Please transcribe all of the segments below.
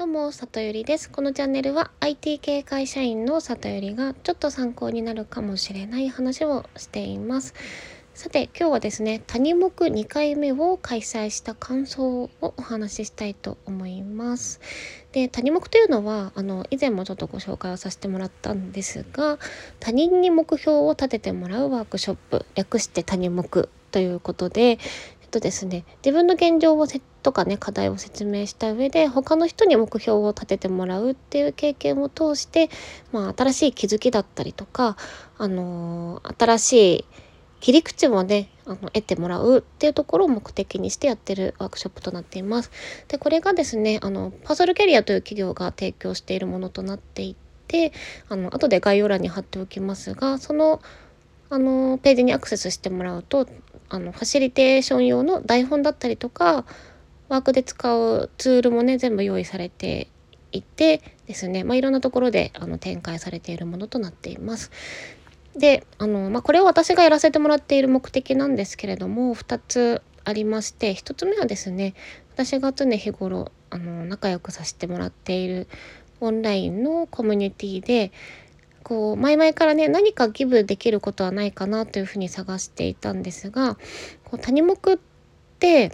どうも、里ゆりです。このチャンネルは IT 系会社員の里ゆりがちょっと参考になるかもしれない話をしています。さて、今日はですね、谷目2回目を開催した感想をお話ししたいと思います。で、谷目というのは、あの、以前もちょっとご紹介をさせてもらったんですが、他人に目標を立ててもらうワークショップ、略して谷目ということで、とですね自分の現状をせとかね課題を説明した上で他の人に目標を立ててもらうっていう経験を通して、まあ、新しい気づきだったりとか、あのー、新しい切り口もねあの得てもらうっていうところを目的にしてやってるワークショップとなっています。でこれがですねあのパーソルキャリアという企業が提供しているものとなっていてあの後で概要欄に貼っておきますがそのあのページにアクセスしてもらうとあのファシリテーション用の台本だったりとかワークで使うツールもね全部用意されていてですね、まあ、いろんなところであの展開されているものとなっています。であの、まあ、これを私がやらせてもらっている目的なんですけれども2つありまして1つ目はですね私が常日頃あの仲良くさせてもらっているオンラインのコミュニティでこう前々からね何かギブできることはないかなというふうに探していたんですがこう谷目って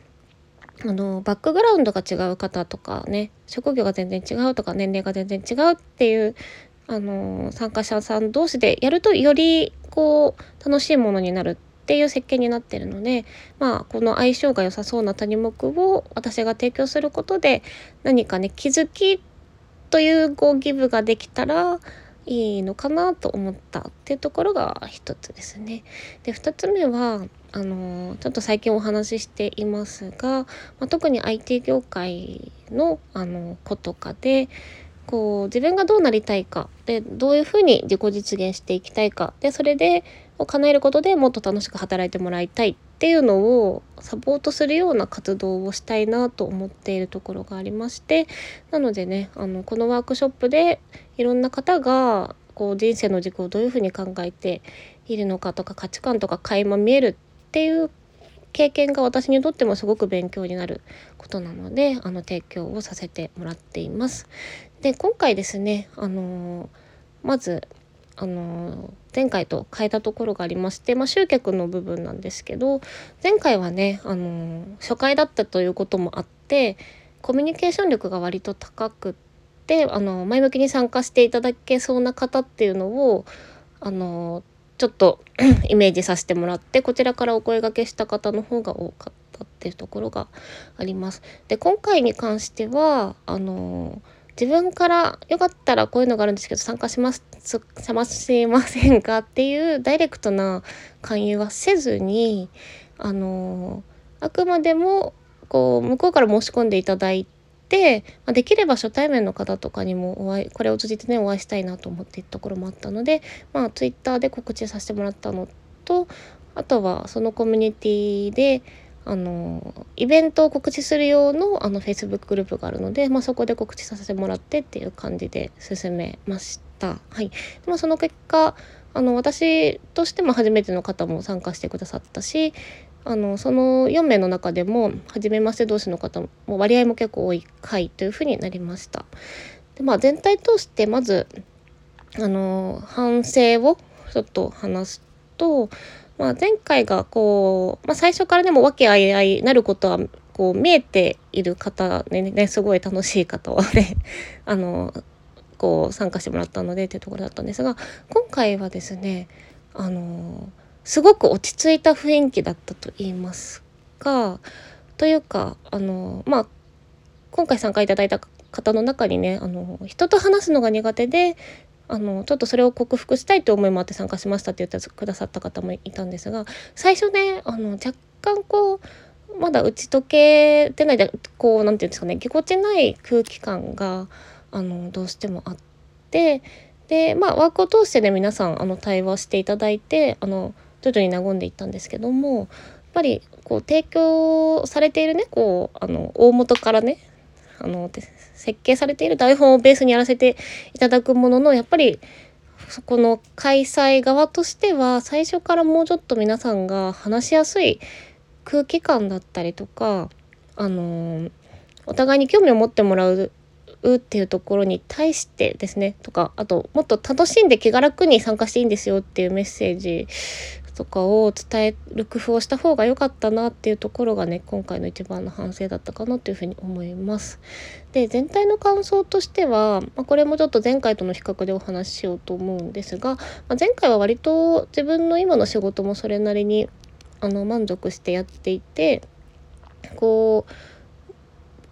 あのバックグラウンドが違う方とかね職業が全然違うとか年齢が全然違うっていうあの参加者さん同士でやるとよりこう楽しいものになるっていう設計になってるのでまあこの相性が良さそうな谷目を私が提供することで何かね気づきというこうギブができたらいいのかなと思ったっていうところが一つですね。で2つ目はあのちょっと最近お話ししていますが、まあ、特に IT 業界のあの子とかでこう自分がどうなりたいかでどういうふうに自己実現していきたいかでそれでを叶えることでもっと楽しく働いてもらいたいっっていうのをサポートするような活動をしたいなと思っているところがありましてなのでねあのこのワークショップでいろんな方がこう人生の軸をどういうふうに考えているのかとか価値観とか垣間見えるっていう経験が私にとってもすごく勉強になることなのであの提供をさせてもらっています。で今回ですねあのまずあの前回と変えたところがありまして、まあ、集客の部分なんですけど前回はねあの初回だったということもあってコミュニケーション力が割と高くってあの前向きに参加していただけそうな方っていうのをあのちょっと イメージさせてもらってこちらからお声がけした方の方が多かったっていうところがあります。で今回に関してはあの自分からよかったらこういうのがあるんですけど参加しますしませんかっていうダイレクトな勧誘はせずにあのあくまでもこう向こうから申し込んでいただいて、ま、できれば初対面の方とかにもお会いこれを通じてねお会いしたいなと思っているところもあったのでまあ Twitter で告知させてもらったのとあとはそのコミュニティであのイベントを告知する用のあの Facebook グループがあるので、まあ、そこで告知させてもらってっていう感じで進めました。はい、でもその結果あの私としても初めての方も参加してくださったしあのその4名の中でも初めまして同士の方も割合も結構多い回というふうになりました。でまあ、全体通してまずあの反省をちょっと話すとまあ、前回がこう、まあ、最初からでも和気あいあいなることはこう見えている方ねねすごい楽しい方はね あのこう参加してもらったのでっていうところだったんですが今回はですねあのすごく落ち着いた雰囲気だったと言いますかというかあのまあ今回参加いただいた方の中にねあの人と話すのが苦手であのちょっとそれを克服したいという思いもあって参加しましたって言ってくださった方もいたんですが最初ねあの若干こうまだ打ち解けてないでこう何て言うんですかねぎこちない空気感があのどうしてもあってでまあワークを通してね皆さんあの対話していただいてあの徐々に和んでいったんですけどもやっぱりこう提供されているねこうあの大元からねあの設計されている台本をベースにやらせていただくもののやっぱりそこの開催側としては最初からもうちょっと皆さんが話しやすい空気感だったりとかあのお互いに興味を持ってもらうっていうところに対してですねとかあともっと楽しんで気が楽に参加していいんですよっていうメッセージとかを伝える工夫をした方が良かったなっていうところがね今回の一番の反省だったかなというふうに思います。で全体の感想としては、まあ、これもちょっと前回との比較でお話ししようと思うんですが、まあ、前回は割と自分の今の仕事もそれなりにあの満足してやっていてこう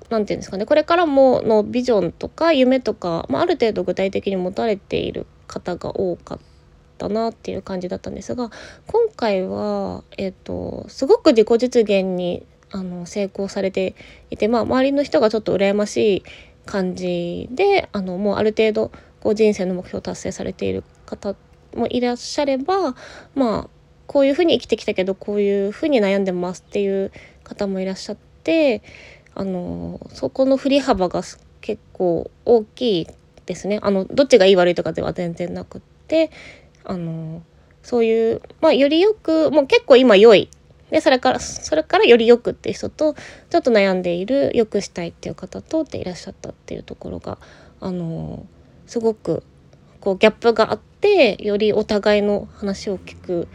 何て言うんですかねこれからものビジョンとか夢とか、まあ、ある程度具体的に持たれている方が多かったたなっていう感じだったんですが今回は、えーと、すごく自己実現にあの成功されていて、まあ、周りの人がちょっと羨ましい感じであのもうある程度こう人生の目標を達成されている方もいらっしゃればまあこういうふうに生きてきたけどこういうふうに悩んでますっていう方もいらっしゃってあのそこの振り幅が結構大きいですね。あのどっちがいい悪いとかでは全然なくってあのそういうまあよりよくもう結構今良いでそれからそれからよりよくっていう人とちょっと悩んでいるよくしたいっていう方とっていらっしゃったっていうところがあのすごくこうギャップがあってよりお互いの話を聞く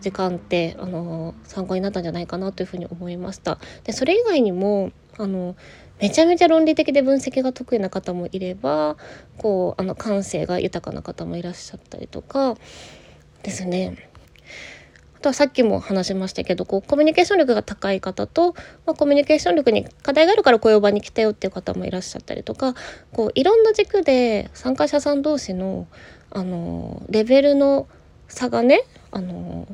時間ってあの参考になったんじゃないかなというふうに思いました。でそれ以外にもあのめちゃめちゃ論理的で分析が得意な方もいればこうあの感性が豊かな方もいらっしゃったりとかですね。あとはさっきも話しましたけどこうコミュニケーション力が高い方と、まあ、コミュニケーション力に課題があるからこういう場に来たよっていう方もいらっしゃったりとかこういろんな軸で参加者さん同士のあのレベルの差がねあの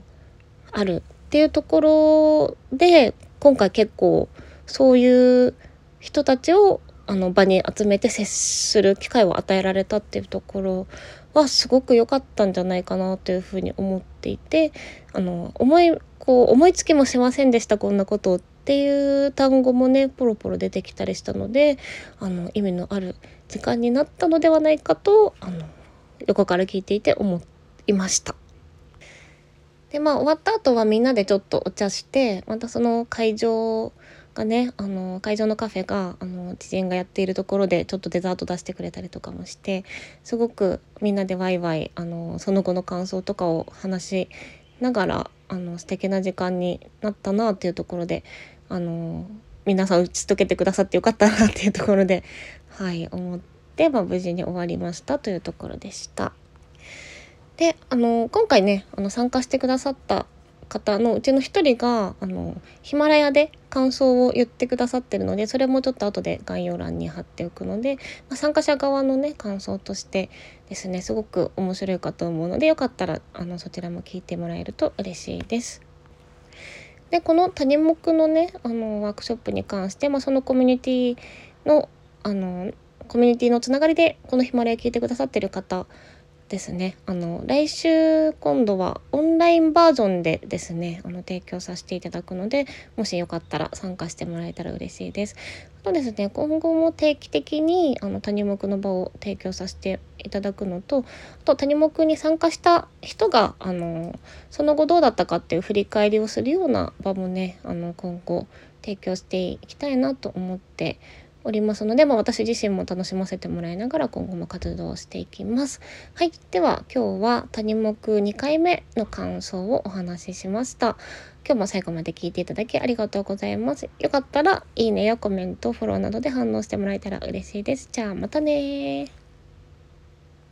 あるっていうところで今回結構そういう人たちをあの場に集めて接する機会を与えられたっていうところはすごく良かったんじゃないかなというふうに思っていてあの思いこう思いつきもしませんでしたこんなことっていう単語もねポロポロ出てきたりしたのであの意味のある時間になったのではないかとあの横から聞いていて思いました。でまあ終わった後はみんなでちょっとお茶してまたその会場がねあの会場のカフェがあの知人がやっているところでちょっとデザート出してくれたりとかもしてすごくみんなでワイワイあのその後の感想とかを話しながらあの素敵な時間になったなっていうところであの皆さん打ち解けてくださってよかったなっていうところではい思って、まあ、無事に終わりましたというところでした。であの今回ねあの参加してくださった方のうちの一人があのヒマラヤで感想を言ってくださってるのでそれもちょっと後で概要欄に貼っておくので、まあ、参加者側のね感想としてですねすごく面白いかと思うのでよかったらあのそちらも聞いてもらえると嬉しいです。でこの谷目のねあのワークショップに関して、まあ、そのコミュニティのあのコミュニティのつながりでこのヒマラヤ聞いてくださってる方ですねあの来週今度はオンラインバージョンでですねあの提供させていただくのでもしよかったら参加してもらえたら嬉しいです。あとですね今後も定期的にあの谷目の場を提供させていただくのとあと谷目に参加した人があのその後どうだったかっていう振り返りをするような場もねあの今後提供していきたいなと思っておりますので、まあ、私自身も楽しませてもらいながら今後も活動していきます。はい。では今日は谷目2回目の感想をお話ししました。今日も最後まで聞いていただきありがとうございます。よかったらいいねやコメント、フォローなどで反応してもらえたら嬉しいです。じゃあまたね